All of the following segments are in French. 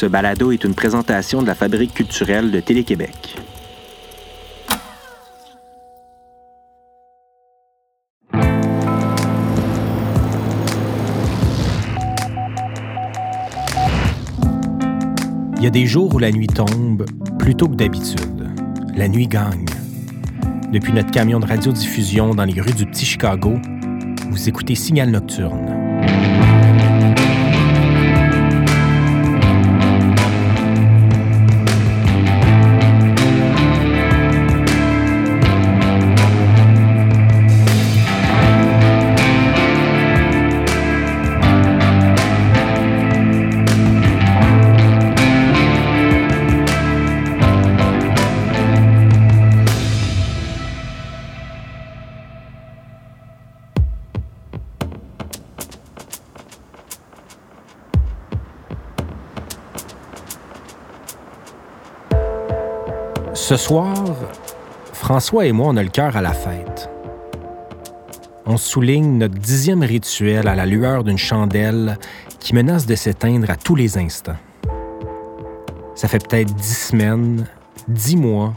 Ce balado est une présentation de la Fabrique culturelle de Télé-Québec. Il y a des jours où la nuit tombe plutôt que d'habitude. La nuit gagne. Depuis notre camion de radiodiffusion dans les rues du Petit Chicago, vous écoutez Signal Nocturne. Ce soir, François et moi, on a le cœur à la fête. On souligne notre dixième rituel à la lueur d'une chandelle qui menace de s'éteindre à tous les instants. Ça fait peut-être dix semaines, dix mois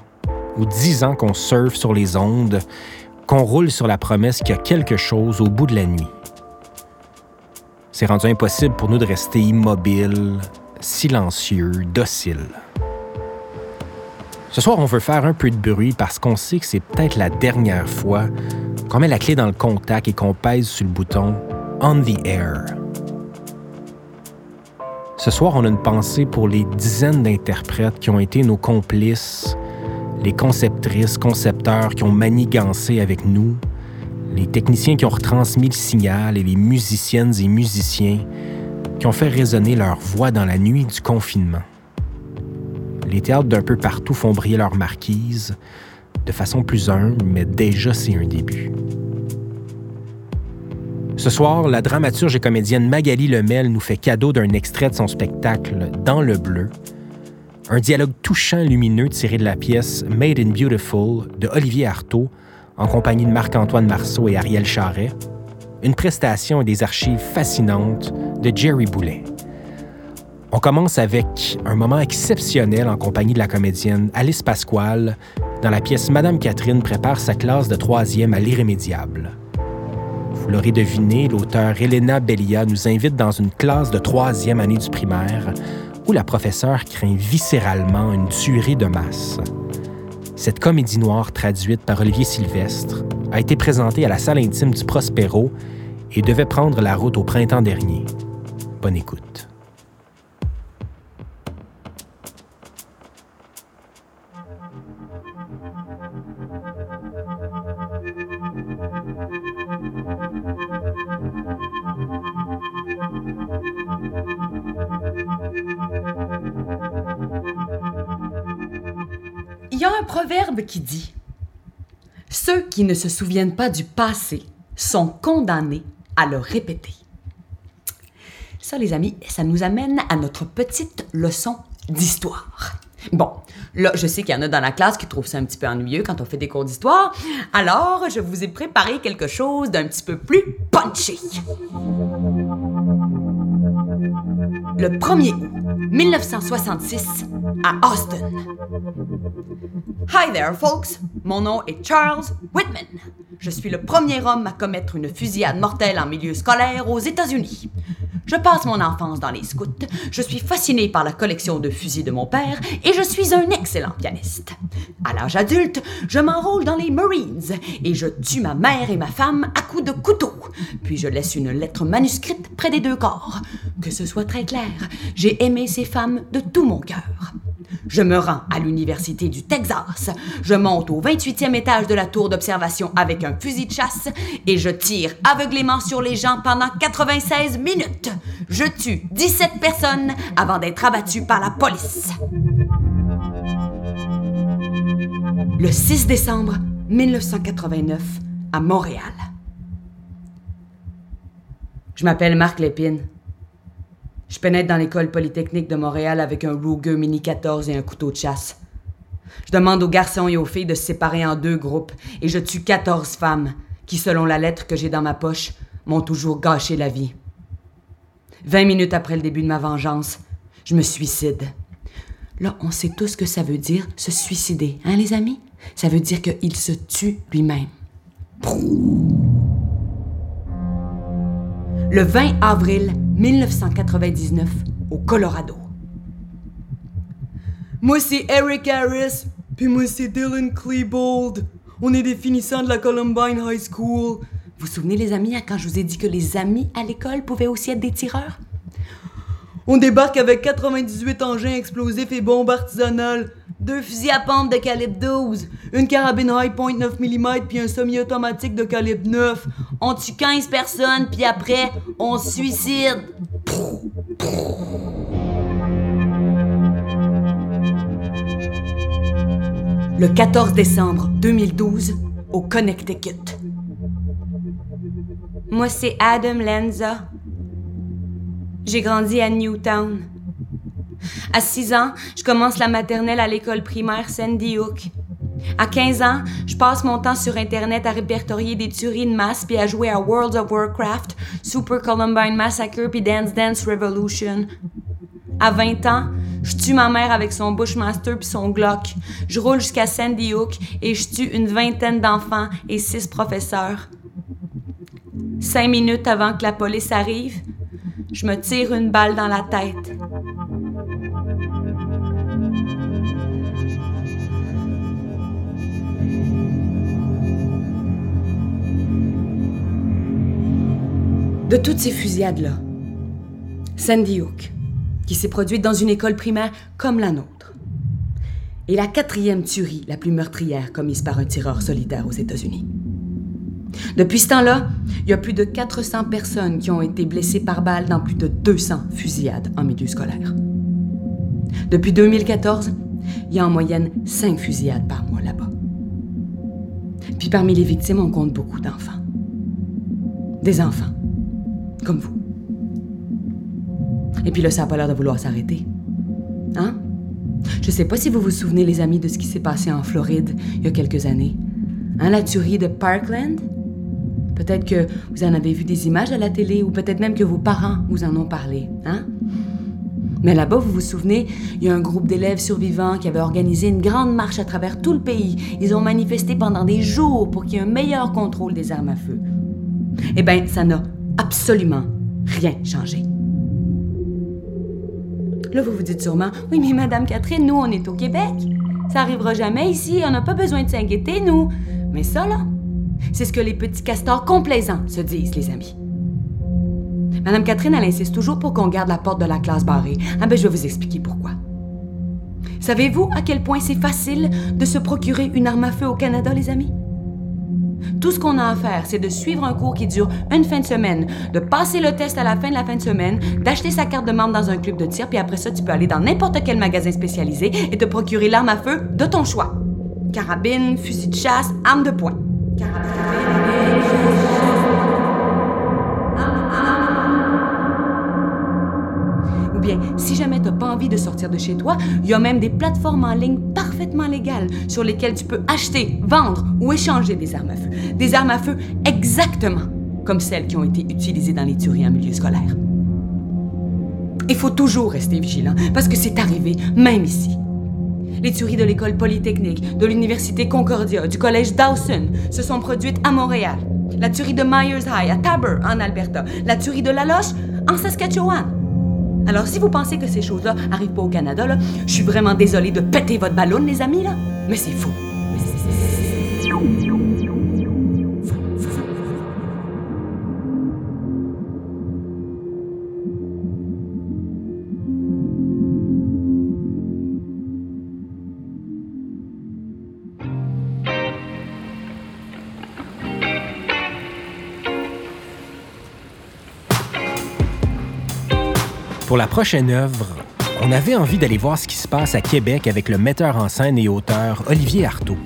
ou dix ans qu'on surfe sur les ondes, qu'on roule sur la promesse qu'il y a quelque chose au bout de la nuit. C'est rendu impossible pour nous de rester immobiles, silencieux, dociles. Ce soir, on veut faire un peu de bruit parce qu'on sait que c'est peut-être la dernière fois qu'on met la clé dans le contact et qu'on pèse sur le bouton On the Air. Ce soir, on a une pensée pour les dizaines d'interprètes qui ont été nos complices, les conceptrices, concepteurs qui ont manigancé avec nous, les techniciens qui ont retransmis le signal et les musiciennes et musiciens qui ont fait résonner leur voix dans la nuit du confinement les théâtres d'un peu partout font briller leur marquise, de façon plus humble, mais déjà c'est un début. Ce soir, la dramaturge et comédienne Magali Lemel nous fait cadeau d'un extrait de son spectacle Dans le bleu, un dialogue touchant lumineux tiré de la pièce Made in Beautiful de Olivier Artaud en compagnie de Marc-Antoine Marceau et Ariel Charret, une prestation et des archives fascinantes de Jerry Boulet. On commence avec un moment exceptionnel en compagnie de la comédienne Alice Pasquale dans la pièce Madame Catherine prépare sa classe de troisième à l'irrémédiable. Vous l'aurez deviné, l'auteur Elena Bellia nous invite dans une classe de troisième année du primaire où la professeure craint viscéralement une tuerie de masse. Cette comédie noire traduite par Olivier Sylvestre a été présentée à la salle intime du Prospero et devait prendre la route au printemps dernier. Bonne écoute. Il y a un proverbe qui dit Ceux qui ne se souviennent pas du passé sont condamnés à le répéter. Ça, les amis, ça nous amène à notre petite leçon d'histoire. Bon, là, je sais qu'il y en a dans la classe qui trouvent ça un petit peu ennuyeux quand on fait des cours d'histoire, alors je vous ai préparé quelque chose d'un petit peu plus punchy. Le 1er août 1966 à Austin. Hi there, folks. Mon nom est Charles Whitman. Je suis le premier homme à commettre une fusillade mortelle en milieu scolaire aux États-Unis. Je passe mon enfance dans les scouts, je suis fasciné par la collection de fusils de mon père et je suis un excellent pianiste. À l'âge adulte, je m'enrôle dans les Marines et je tue ma mère et ma femme à coups de couteau. Puis je laisse une lettre manuscrite près des deux corps. Que ce soit très clair, j'ai aimé ces femmes de tout mon cœur. Je me rends à l'Université du Texas. Je monte au 28e étage de la tour d'observation avec un fusil de chasse et je tire aveuglément sur les gens pendant 96 minutes. Je tue 17 personnes avant d'être abattu par la police. Le 6 décembre 1989, à Montréal. Je m'appelle Marc Lépine. Je pénètre dans l'école polytechnique de Montréal avec un Ruger Mini 14 et un couteau de chasse. Je demande aux garçons et aux filles de se séparer en deux groupes et je tue 14 femmes qui, selon la lettre que j'ai dans ma poche, m'ont toujours gâché la vie. Vingt minutes après le début de ma vengeance, Je me suicide. Là, on sait tous ce que ça veut dire, se suicider, hein, les amis? Ça veut dire qu'il se tue lui-même. Le 20 avril 1999, au Colorado. Moi, c'est Eric Harris, puis moi, c'est Dylan Klebold. On est des finissants de la Columbine High School. Vous vous souvenez, les amis, quand je vous ai dit que les amis à l'école pouvaient aussi être des tireurs? On débarque avec 98 engins explosifs et bombes artisanales, deux fusils à pompe de calibre 12, une carabine high point 9 mm puis un semi-automatique de calibre 9. On tue 15 personnes puis après, on suicide? Le 14 décembre 2012, au Connecticut. Moi, c'est Adam Lenza. J'ai grandi à Newtown. À 6 ans, je commence la maternelle à l'école primaire Sandy Hook. À 15 ans, je passe mon temps sur Internet à répertorier des tueries de masse puis à jouer à World of Warcraft, Super Columbine Massacre puis Dance Dance Revolution. À 20 ans, je tue ma mère avec son Bushmaster puis son Glock. Je roule jusqu'à Sandy Hook et je tue une vingtaine d'enfants et six professeurs. Cinq minutes avant que la police arrive, je me tire une balle dans la tête. De toutes ces fusillades-là, Sandy Hook, qui s'est produite dans une école primaire comme la nôtre, est la quatrième tuerie la plus meurtrière commise par un tireur solitaire aux États-Unis. Depuis ce temps-là, il y a plus de 400 personnes qui ont été blessées par balle dans plus de 200 fusillades en milieu scolaire. Depuis 2014, il y a en moyenne 5 fusillades par mois là-bas. Puis parmi les victimes, on compte beaucoup d'enfants. Des enfants, comme vous. Et puis là, ça n'a pas l'air de vouloir s'arrêter. Hein? Je sais pas si vous vous souvenez, les amis, de ce qui s'est passé en Floride il y a quelques années. Hein, la tuerie de Parkland? Peut-être que vous en avez vu des images à la télé ou peut-être même que vos parents vous en ont parlé, hein? Mais là-bas, vous vous souvenez, il y a un groupe d'élèves survivants qui avait organisé une grande marche à travers tout le pays. Ils ont manifesté pendant des jours pour qu'il y ait un meilleur contrôle des armes à feu. Eh bien, ça n'a absolument rien changé. Là, vous vous dites sûrement, oui, mais Madame Catherine, nous, on est au Québec. Ça arrivera jamais ici, on n'a pas besoin de s'inquiéter, nous. Mais ça, là, c'est ce que les petits castors complaisants se disent, les amis. Madame Catherine, elle insiste toujours pour qu'on garde la porte de la classe barrée. Ah ben, je vais vous expliquer pourquoi. Savez-vous à quel point c'est facile de se procurer une arme à feu au Canada, les amis? Tout ce qu'on a à faire, c'est de suivre un cours qui dure une fin de semaine, de passer le test à la fin de la fin de semaine, d'acheter sa carte de membre dans un club de tir, puis après ça, tu peux aller dans n'importe quel magasin spécialisé et te procurer l'arme à feu de ton choix. Carabine, fusil de chasse, arme de poing. Ou bien, si jamais tu n'as pas envie de sortir de chez toi, il y a même des plateformes en ligne légales sur lesquelles tu peux acheter, vendre ou échanger des armes à feu. Des armes à feu exactement comme celles qui ont été utilisées dans les tueries en milieu scolaire. Il faut toujours rester vigilant parce que c'est arrivé, même ici. Les tueries de l'école polytechnique, de l'université Concordia, du collège Dawson se sont produites à Montréal. La tuerie de Myers High à Tabor, en Alberta. La tuerie de La Loche, en Saskatchewan. Alors, si vous pensez que ces choses-là arrivent pas au Canada, je suis vraiment désolée de péter votre ballon, les amis, là. Mais c'est faux. Pour la prochaine œuvre, on avait envie d'aller voir ce qui se passe à Québec avec le metteur en scène et auteur Olivier Artaud.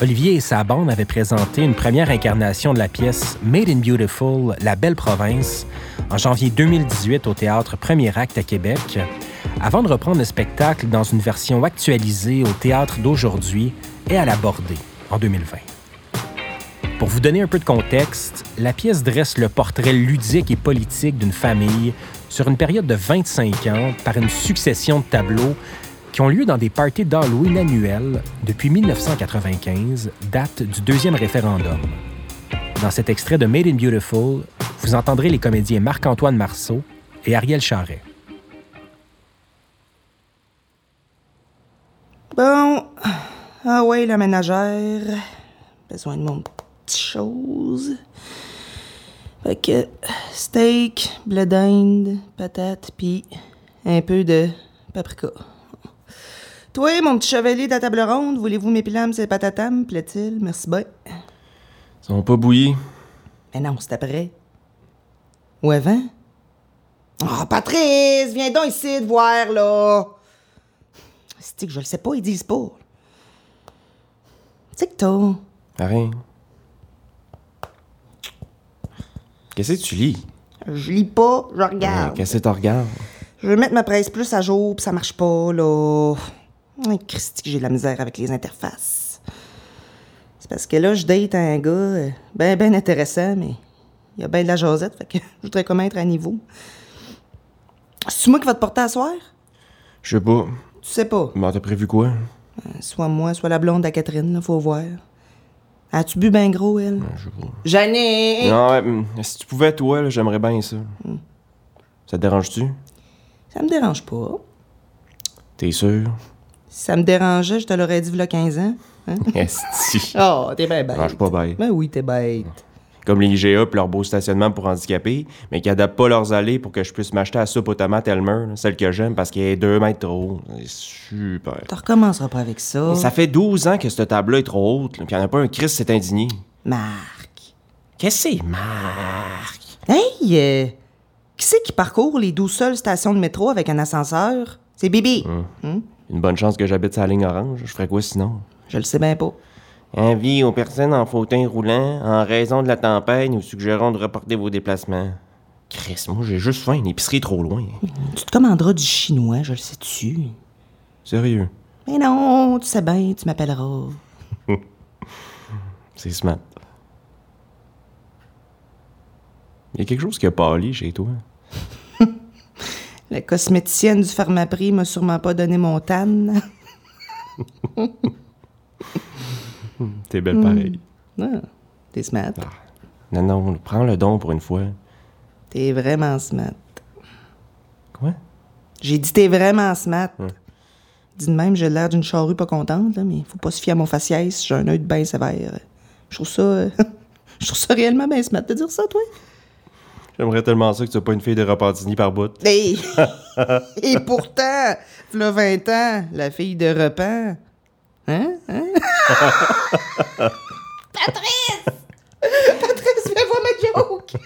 Olivier et sa bande avaient présenté une première incarnation de la pièce Made in Beautiful, La Belle Province, en janvier 2018 au théâtre Premier Acte à Québec, avant de reprendre le spectacle dans une version actualisée au théâtre d'aujourd'hui et à la Bordée en 2020. Pour vous donner un peu de contexte, la pièce dresse le portrait ludique et politique d'une famille sur une période de 25 ans par une succession de tableaux qui ont lieu dans des parties d'Halloween annuels depuis 1995, date du deuxième référendum. Dans cet extrait de Made in Beautiful, vous entendrez les comédiens Marc-Antoine Marceau et Ariel Charret. Bon. Ah ouais, la ménagère. Besoin de petit chose. Fait que steak, blé d'Inde, patates, puis un peu de paprika. Toi, mon petit chevalier de la table ronde, voulez-vous mes pilams et patatam, plaît-il? Merci bien. Ils sont pas bouillis. Mais non, c'est après. Ou avant? Oh, Patrice, viens donc ici de voir, là. C'est que je le sais pas, ils disent pas. Sais que t'as. Rien. Qu'est-ce que tu lis? Je lis pas, je Euh, regarde. Qu'est-ce que tu regardes? Je veux mettre ma presse plus à jour, pis ça marche pas, là. Ay, Christy, j'ai de la misère avec les interfaces. C'est parce que là, je date un gars euh, ben, ben intéressant, mais il y a ben de la jasette, fait que je voudrais comment être à niveau. C'est moi qui va te porter à soir? Je sais pas. Tu sais pas. Mais t'as prévu quoi? Soit moi, soit la blonde à Catherine, là, faut voir. As-tu bu ben gros, elle? Je sais pas. Jeannet! Non, ouais, hum, si tu pouvais, toi, là, j'aimerais bien ça. Ça te dérange-tu? Ça me dérange pas. T'es sûr? Si ça me dérangeait, je te l'aurais dit v'là 15 ans. Hein? Esti. Oh, t'es ben bête. Je pas bête. Ben oui, t'es bête. Comme les IGA pis leur beau stationnement pour handicapés, mais qui adaptent pas leurs allées pour que je puisse m'acheter la soupe aux tomates Elmer, là, celle que j'aime, parce qu'elle est deux mètres trop haut. C'est super. Tu recommenceras pas avec ça. Ça fait 12 ans que cette table-là est trop haute, là, pis y en a pas un Chris s'est indigné. Marc. Qu'est-ce que c'est, Marc? Hey! euh, qui c'est qui parcourt les 12 seules stations de métro avec un ascenseur? C'est Bibi. Hum? Une bonne chance que j'habite la ligne orange. Je ferais quoi sinon? Je le sais bien pas. Avis aux personnes en fauteuil roulant, en raison de la tempête, nous suggérons de reporter vos déplacements. Chris, moi j'ai juste faim, l'épicerie est trop loin. Tu te commanderas du chinois, je le sais-tu? Sérieux, Mais non, tu sais bien, tu m'appelleras. c'est smart. Il y a quelque chose qui a pâli chez toi. La cosméticienne du pharmaprix m'a sûrement pas donné mon tan. T'es belle pareil. Ah, t'es smart. Non, non, prends le don pour une fois. T'es vraiment smart. Quoi? J'ai dit t'es vraiment smart. Dis de même, j'ai l'air d'une charrue pas contente, là, mais faut pas se fier à mon faciès, j'ai un œil de bain sévère. Je trouve ça. euh, Je trouve ça réellement bien smart de dire ça, toi. J'aimerais tellement ça que tu sois pas une fille de Repentigny par bout. Hey! Et pourtant, v'là 20 ans, la fille de Repan. Hein? Hein? Patrice! Patrice, viens voir ma joke!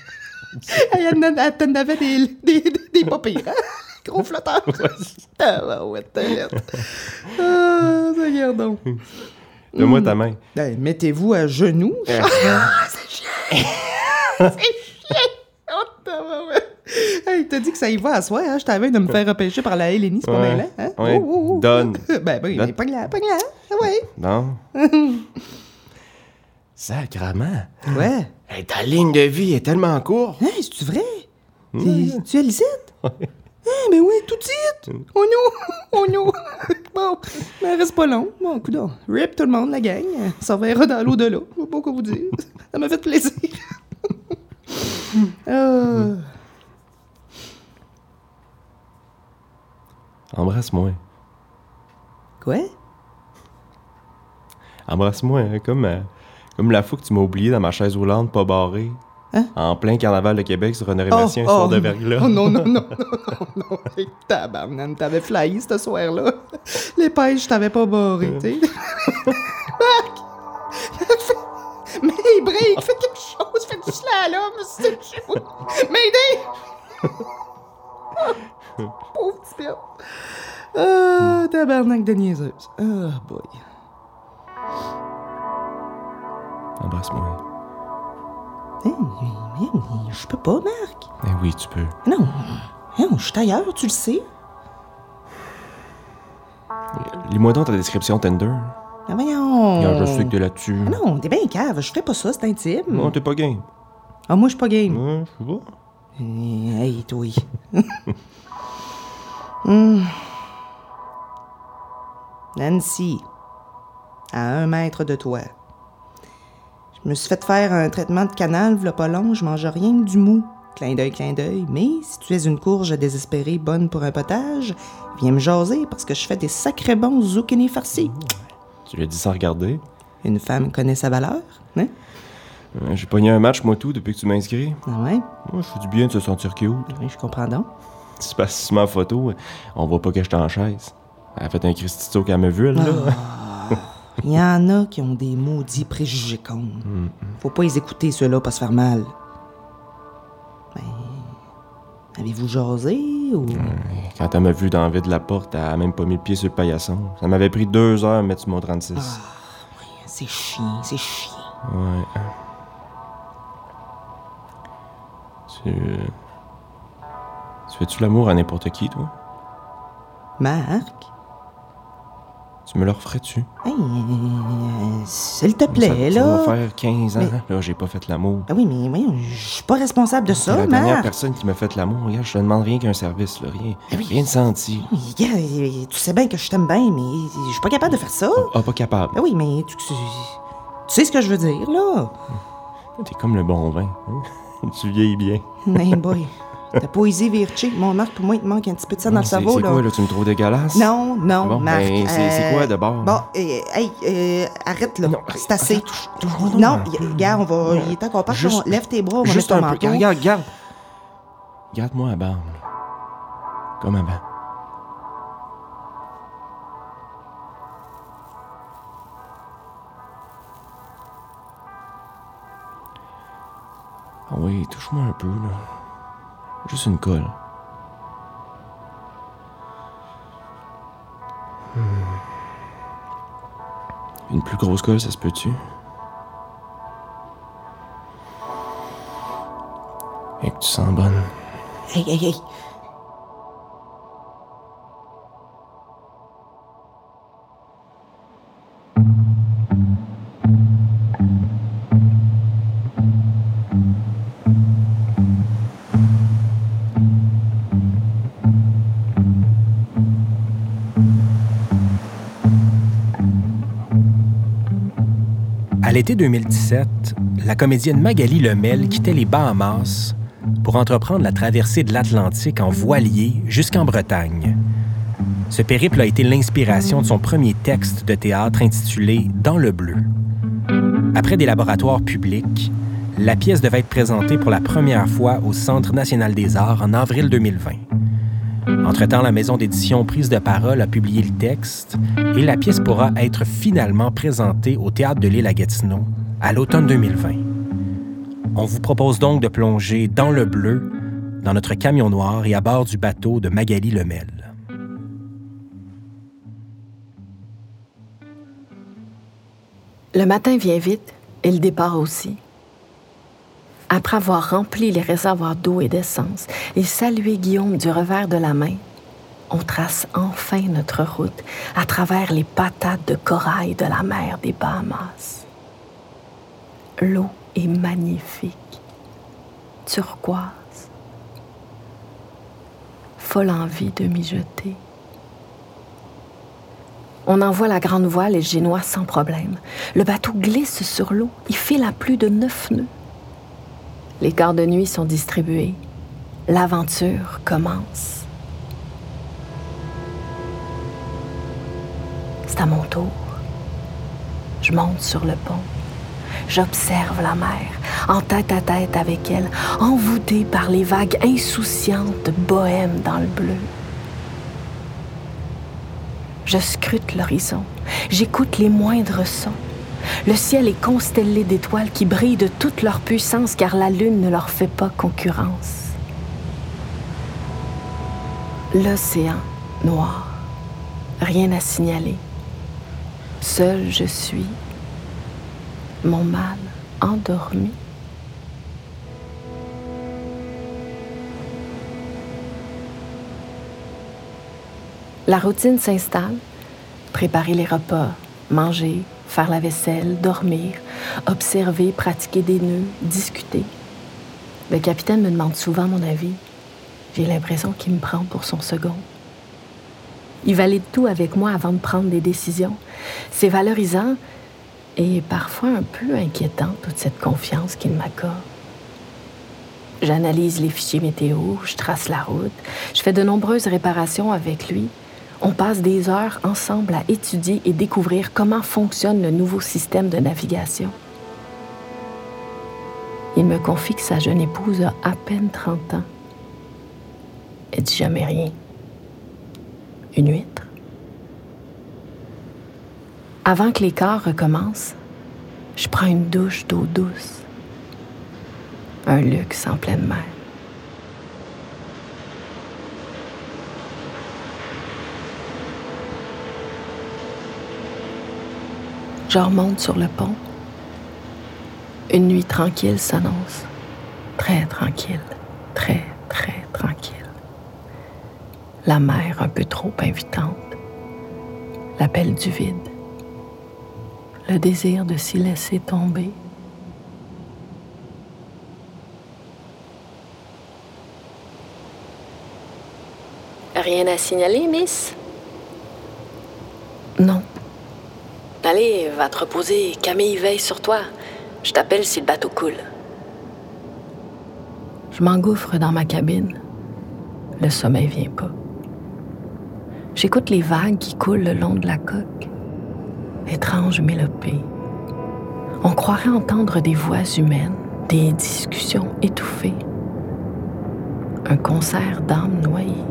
Hey, elle elle t'en avait des, des, des, pas pires, hein? Gros flotteur! Ah, ouais, t'as. Ah, ça regarde donc. Donne-moi ta main. Ben, mettez-vous à genoux. Eh. Ah, c'est chiant! c'est chiant! Hey, t'as dit que ça y va à soi, hein? Je t'avais de me faire repêcher par la Hélénie, c'est pas Ouais. mal, hein? Ouais. Oh, oh, oh. Donne. ben, ben, Donne. pogne-la, pogne-la. Ah ouais. Non? Sacrement. Ouais. Hey, ta ligne de vie est tellement courte. Hein, c'est-tu vrai? T'es- Tu es Lisette? Ah, ben oui, tout de suite! Oh non! Oh non! bon, mais reste pas long. Bon, coudonc. Rip tout le monde, la gang. Ça verra dans l'au-delà. Je sais pas quoi vous dire. Ça m'a fait plaisir. Ah. Embrasse-moi. Quoi? Embrasse-moi, hein, comme, euh, comme la fois que tu m'as oublié dans ma chaise roulante pas barrée. Hein? En plein carnaval de Québec sur Honoré Mathieu, un soir de verglas. Oh non, non, non, non, non, non. Hey, tabarnane, t'avais flyé ce soir-là. Les pêches, je t'avais pas barré, tu sais. Marc! Fais- Mais break, fais du slalom, c'est. M'aider! Pauvre petit père. Ah, tabarnak de niaiseuse. Ah, boy. Embrasse-moi. Hey, mais- mais je peux pas, Marc. Eh oui, tu peux. Non, non, je suis ailleurs, tu le sais. Lis-moi donc ta description Tinder. Ah, voyons. Regarde, je sais que t'es là-dessus. Ah non, t'es bien cave. Je ferais pas ça, c'est intime. Non, t'es pas game. Ah, moi, je suis pas game. Ouais, je sais pas. Euh, Hey, toi. Hmm. Nancy, à un mètre de toi. Je me suis fait faire un traitement de canal, v'là pas long, je mange rien que du mou. Clin d'œil, clin d'œil. Mais si tu es une courge désespérée bonne pour un potage, viens me jaser parce que je fais des sacrés bons zucchini farcis. Tu lui as dit sans regarder. Une femme connaît sa valeur, hein? Euh, J'ai pogné un match, moi, tout, depuis que tu m'as inscrit. Ah ouais? Moi, je fais du bien de se sentir cute. Oui, je comprends donc. Si tu mets en photo, on voit pas que j'étais en chaise. Elle a fait un Christito qu'elle m'a vu, elle, là. Il y en a qui ont des maudits préjugés cons. Faut pas les écouter, ceux-là, pas se faire mal. Ben, avez-vous jasé? Ou... Quand elle m'a vu dans le vide de la porte, elle a même pas mis le pied sur le paillasson. Ça m'avait pris deux heures à mettre sur mon 36. C'est chiant, c'est chiant. Ouais. Tu. euh, Tu fais-tu l'amour à n'importe qui, toi? Marc? Tu me le referais-tu? Hey, euh, s'il te plaît, ça, là. Ça va faire 15 ans, Mais- là, j'ai pas fait l'amour. Ah oui, mais voyons, je suis pas responsable de T'es ça, la dernière personne qui m'a fait l'amour. Regarde, je te demande rien qu'un service, là. Rien, Ah oui. rien de senti. Oui, gars, euh, tu sais bien que je t'aime bien, mais je suis pas capable de faire ça. Ah, pas capable. Ah oui, mais tu, tu- tu sais ce que je veux dire, là. T'es comme le bon vin. hein? tu vieillis bien. Hey boy, ta poésie cheap. Mon Marc, pour moi, il te manque un petit peu de ça dans le cerveau, c'est quoi, là? Tu me trouves dégueulasse? Non, non, Bon, Marc. ben, c'est- euh, quoi, d'abord? Bon, euh, hey, euh, arrête, là. C'est assez. donc non, peu. regarde, on va. Il est temps qu'on parte. Juste- on- Lève tes bras, on va Juste mettre un ton peu. manteau. Regarde, regarde. Garde-moi à barbe. Comme avant. Ah oui, touche-moi un peu, là. Juste une colle. Une plus grosse colle, ça se peut-tu? Et que tu sens bonne. Hey, hey, hey. L'été 2017, la comédienne Magali Lemel quittait les Bahamas pour entreprendre la traversée de l'Atlantique en voilier jusqu'en Bretagne. Ce périple a été l'inspiration de son premier texte de théâtre intitulé Dans le bleu. Après des laboratoires publics, la pièce devait être présentée pour la première fois au Centre national des arts en avril 2020. Entre-temps, la maison d'édition Prise de parole a publié le texte et la pièce pourra être finalement présentée au Théâtre de l'île à Gatineau à l'automne 2020. On vous propose donc de plonger dans le bleu, dans notre camion noir et à bord du bateau de Magali Lemel. Le matin vient vite et le départ aussi. Après avoir rempli les réservoirs d'eau et d'essence et salué Guillaume du revers de la main, on trace enfin notre route à travers les patates de corail de la mer des Bahamas. L'eau est magnifique, turquoise, folle envie de m'y jeter. On envoie la grande voile et le génois sans problème. Le bateau glisse sur l'eau. Il file à plus de neuf nœuds. Les quarts de nuit sont distribués. L'aventure commence. C'est à mon tour. Je monte sur le pont. J'observe la mer, en tête à tête avec elle, envoûtée par les vagues insouciantes bohèmes dans le bleu. Je scrute l'horizon. J'écoute les moindres sons. Le ciel est constellé d'étoiles qui brillent de toute leur puissance car la lune ne leur fait pas concurrence. L'océan noir. Rien à signaler. Seul je suis. Mon mal endormi. La routine s'installe. Préparer les repas, Manger, faire la vaisselle, dormir, observer, pratiquer des nœuds, discuter. Le capitaine me demande souvent mon avis. J'ai l'impression qu'il me prend pour son second. Il valide tout avec moi avant de prendre des décisions. C'est valorisant et parfois un peu inquiétant, toute cette confiance qu'il m'accorde. J'analyse les fichiers météo, je trace la route, je fais de nombreuses réparations avec lui. On passe des heures ensemble à étudier et découvrir comment fonctionne le nouveau système de navigation. Il me confie que sa jeune épouse a à peine 30 ans. Elle dit jamais rien. Une huître. Avant que les corps recommencent, je prends une douche d'eau douce. Un luxe en pleine mer. Je remonte sur le pont. Une nuit tranquille s'annonce. Très tranquille, très, très tranquille. La mer un peu trop invitante. L'appel du vide. Le désir de s'y laisser tomber. Rien à signaler, Miss? Non. Allez, va te reposer. Camille veille sur toi. Je t'appelle si le bateau coule. Je m'engouffre dans ma cabine. Le sommeil vient pas. J'écoute les vagues qui coulent le long de la coque. Étrange mélopée. On croirait entendre des voix humaines, des discussions étouffées. Un concert d'âmes noyées.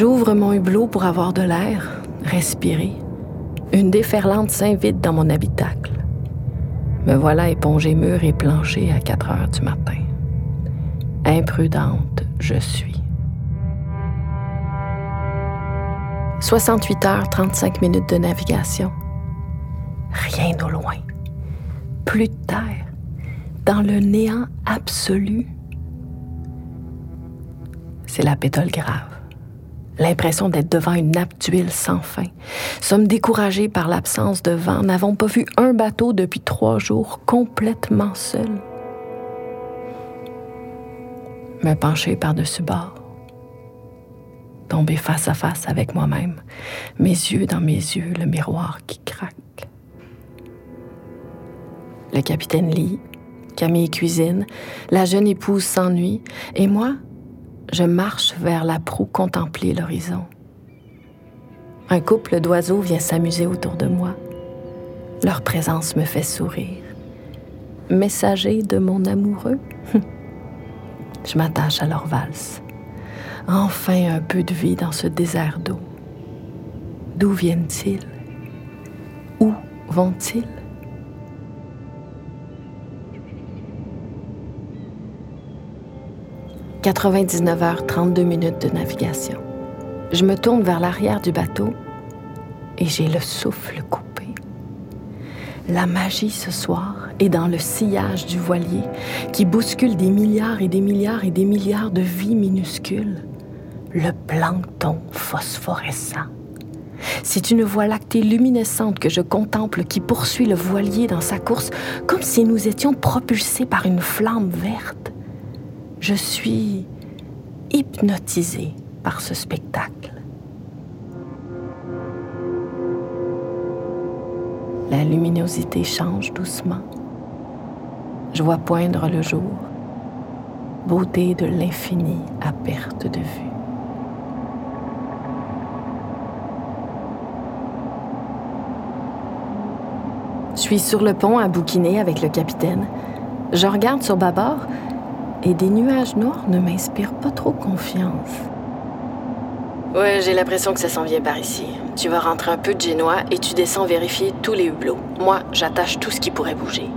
J'ouvre mon hublot pour avoir de l'air, respirer. Une déferlante s'invite dans mon habitacle. Me voilà épongé mur et plancher à 4 heures du matin. Imprudente, je suis. 68 heures 35 minutes de navigation. Rien au loin. Plus de terre. Dans le néant absolu. C'est la pétole grave l'impression d'être devant une nappe d'huile sans fin. Sommes découragés par l'absence de vent, n'avons pas vu un bateau depuis trois jours, complètement seuls. Me pencher par-dessus bord, tomber face à face avec moi-même, mes yeux dans mes yeux, le miroir qui craque. Le capitaine lit, Camille cuisine, la jeune épouse s'ennuie, et moi, je marche vers la proue contempler l'horizon. Un couple d'oiseaux vient s'amuser autour de moi. Leur présence me fait sourire. Messager de mon amoureux, je m'attache à leur valse. Enfin un peu de vie dans ce désert d'eau. D'où viennent-ils? Où vont-ils? 99 heures 32 minutes de navigation. Je me tourne vers l'arrière du bateau et j'ai le souffle coupé. La magie ce soir est dans le sillage du voilier qui bouscule des milliards et des milliards et des milliards de vies minuscules. Le plancton phosphorescent. C'est une voie lactée luminescente que je contemple qui poursuit le voilier dans sa course comme si nous étions propulsés par une flamme verte. Je suis hypnotisée par ce spectacle. La luminosité change doucement. Je vois poindre le jour, beauté de l'infini à perte de vue. Je suis sur le pont à bouquiner avec le capitaine. Je regarde sur bâbord et des nuages noirs ne m'inspirent pas trop confiance. Ouais, j'ai l'impression que ça s'en vient par ici. Tu vas rentrer un peu de génois et tu descends vérifier tous les hublots. Moi, j'attache tout ce qui pourrait bouger.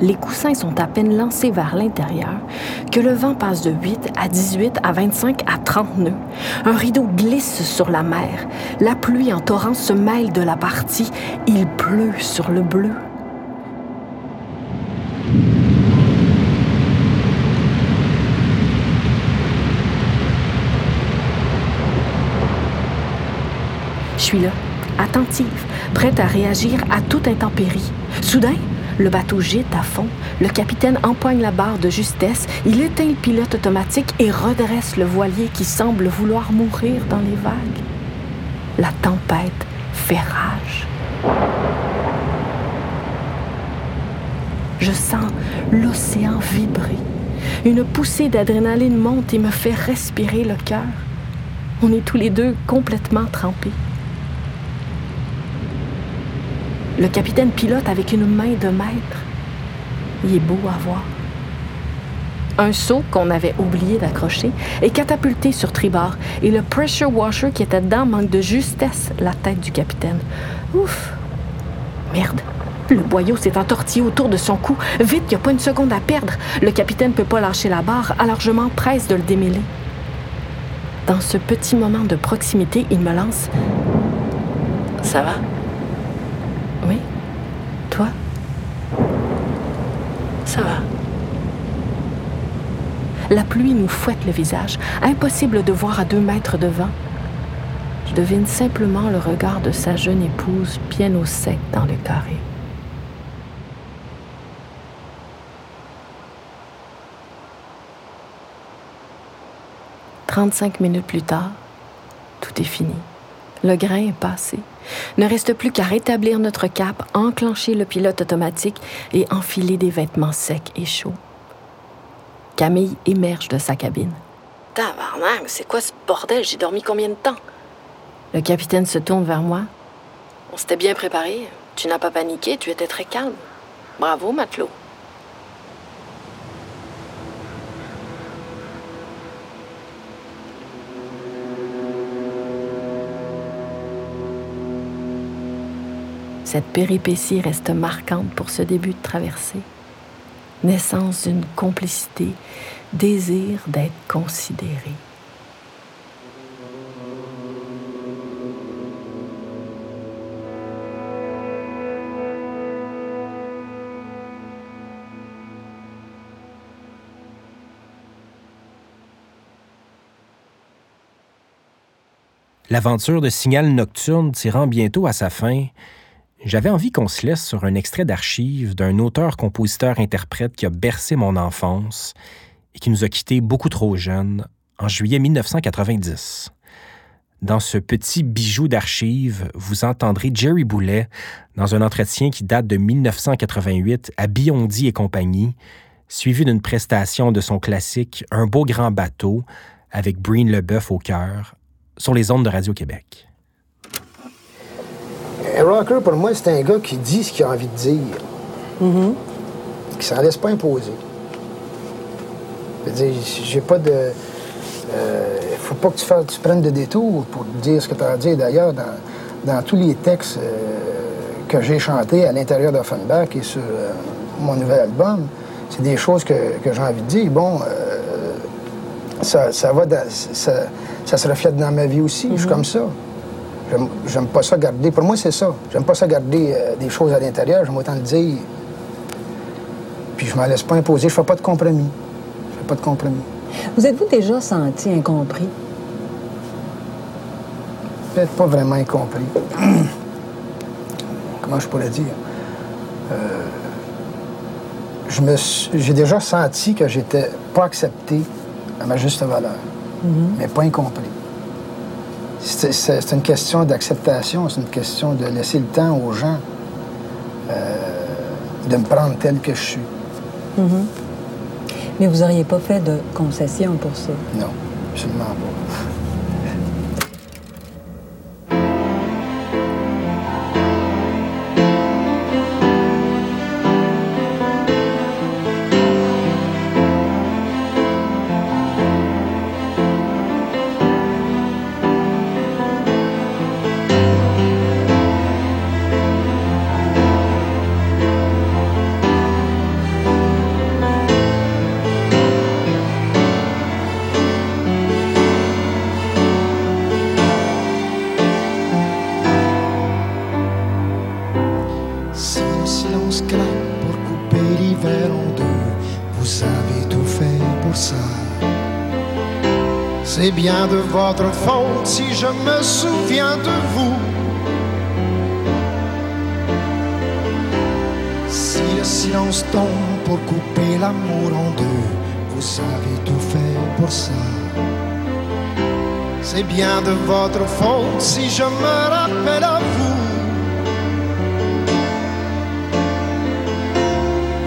Les coussins sont à peine lancés vers l'intérieur que le vent passe de 8 à 18 à 25 à 30 nœuds. Un rideau glisse sur la mer. La pluie en torrent se mêle de la partie. Il pleut sur le bleu. Suis là, attentive, prête à réagir à toute intempérie. Soudain, le bateau gîte à fond, le capitaine empoigne la barre de justesse, il éteint le pilote automatique et redresse le voilier qui semble vouloir mourir dans les vagues. La tempête fait rage. Je sens l'océan vibrer. Une poussée d'adrénaline monte et me fait respirer le cœur. On est tous les deux complètement trempés. Le capitaine pilote avec une main de maître. Il est beau à voir. Un seau qu'on avait oublié d'accrocher est catapulté sur tribord et le pressure washer qui était dedans manque de justesse la tête du capitaine. Ouf! Merde! Le boyau s'est entortillé autour de son cou. Vite, il n'y a pas une seconde à perdre. Le capitaine ne peut pas lâcher la barre, alors je m'empresse de le démêler. Dans ce petit moment de proximité, il me lance Ça va Oui. Toi Ça va. La pluie nous fouette le visage. Impossible de voir à deux mètres devant. Je devine simplement le regard de sa jeune épouse, bien au sec dans le carré. 35 minutes plus tard, tout est fini. Le grain est passé. Ne reste plus qu'à rétablir notre cap, enclencher le pilote automatique et enfiler des vêtements secs et chauds. Camille émerge de sa cabine. Tabarnak, c'est quoi ce bordel? J'ai dormi combien de temps? Le capitaine se tourne vers moi. On s'était bien préparé. Tu n'as pas paniqué, tu étais très calme. Bravo, matelot. Cette péripétie reste marquante pour ce début de traversée. Naissance d'une complicité, désir d'être considéré. L'aventure de Signal Nocturne tirant bientôt à sa fin, j'avais envie qu'on se laisse sur un extrait d'archives d'un auteur-compositeur-interprète qui a bercé mon enfance et qui nous a quittés beaucoup trop jeunes en juillet 1990. Dans ce petit bijou d'archives, vous entendrez Jerry Boulet dans un entretien qui date de 1988 à Biondi et compagnie, suivi d'une prestation de son classique Un beau grand bateau avec Breen Leboeuf au cœur sur les ondes de Radio-Québec. Un rocker, pour moi, c'est un gars qui dit ce qu'il a envie de dire. Mm-hmm. Qui s'en laisse pas imposer. Je veux dire, j'ai pas de. Euh, faut pas que tu, fasses- tu prennes de détours pour dire ce que tu as à dire. D'ailleurs, dans, dans tous les textes euh, que j'ai chantés à l'intérieur d'Offenbach et sur euh, mon nouvel album, c'est des choses que, que j'ai envie de dire. Bon, ça, ça va dans- ça, ça se reflète dans ma vie aussi. Je suis comme ça. J'aime- pas ça garder. Pour moi, c'est ça. J'aime pas ça garder euh, des choses à l'intérieur. J'aime autant le dire. Puis je m'en laisse pas imposer. Je fais pas de compromis. Je fais pas de compromis. Vous êtes-vous déjà senti incompris? Peut-être pas vraiment incompris. Comment je pourrais dire? Euh, je me J'ai déjà senti que j'étais pas accepté à ma juste valeur, mais pas incompris. C'est une question d'acceptation, c'est une question de laisser le temps aux gens euh, de me prendre tel que je suis. Mais vous n'auriez pas fait de concession pour ça? Non, absolument pas. C'est bien de votre faute si je me souviens de vous. Si le silence tombe pour couper l'amour en deux, vous savez tout faire pour ça. C'est bien de votre faute si je me rappelle à vous.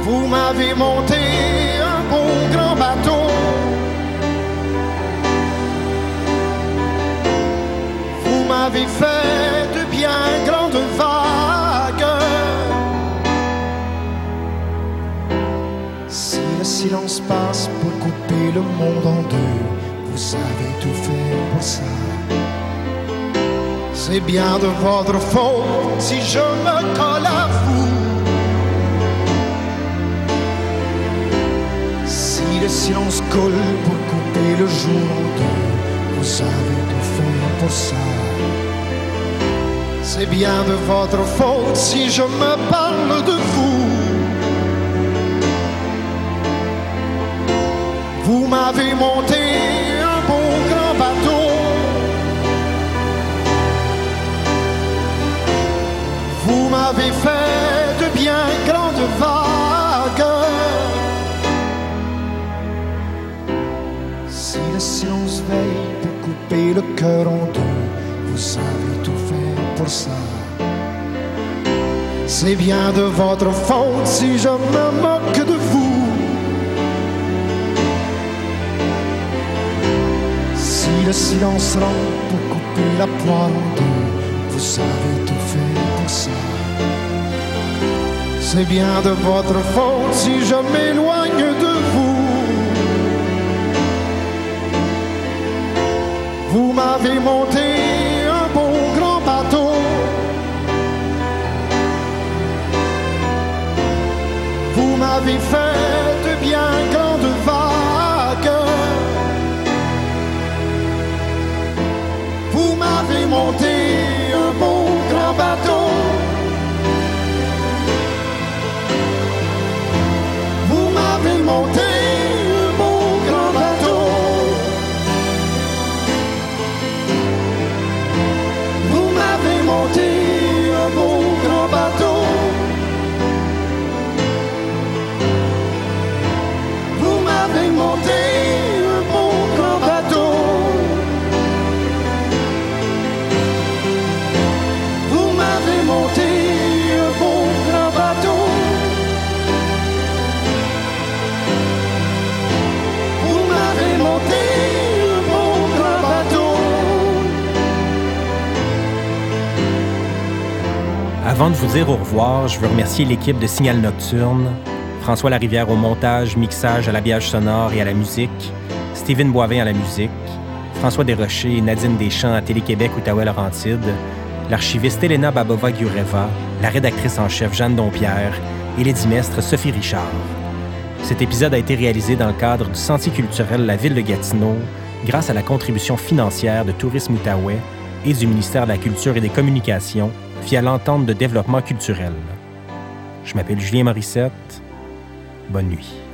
Vous m'avez monté un bon grand bateau. M'avez fait de bien grandes vagues. Si le silence passe pour couper le monde en deux, vous avez tout fait pour ça. C'est bien de votre faute si je me colle à vous. Si le silence colle pour couper le jour en deux, vous avez tout fait pour ça. C'est bien de votre faute si je me parle de vous. Vous m'avez monté un bon grand bateau. Vous m'avez fait de bien grandes vagues. Si le silence veille pour couper le cœur en deux, vous avez tout fait C'est bien de votre faute si je me moque de vous. Si le silence rentre pour couper la poire en deux, vous avez tout fait pour ça. C'est bien de votre faute si je m'éloigne de vous. Vous m'avez monté Vous m'avez fait de bien grandes vagues. Vous m'avez monté un bon grand bateau. Vous m'avez monté Avant de vous dire au revoir, je veux remercier l'équipe de Signal Nocturne, François Larivière au montage, mixage, à l'habillage sonore et à la musique, Steven Boivin à la musique, François Desrochers et Nadine Deschamps à Télé-Québec Outaouais-Laurentide, l'archiviste Elena Babova-Gureva, la rédactrice en chef Jeanne Dompierre et l'édimestre Sophie Richard. Cet épisode a été réalisé dans le cadre du Sentier culturel La Ville de Gatineau grâce à la contribution financière de Tourisme Outaouais et du ministère de la Culture et des Communications via l'entente de développement culturel. Je m'appelle Julien Morissette. Bonne nuit.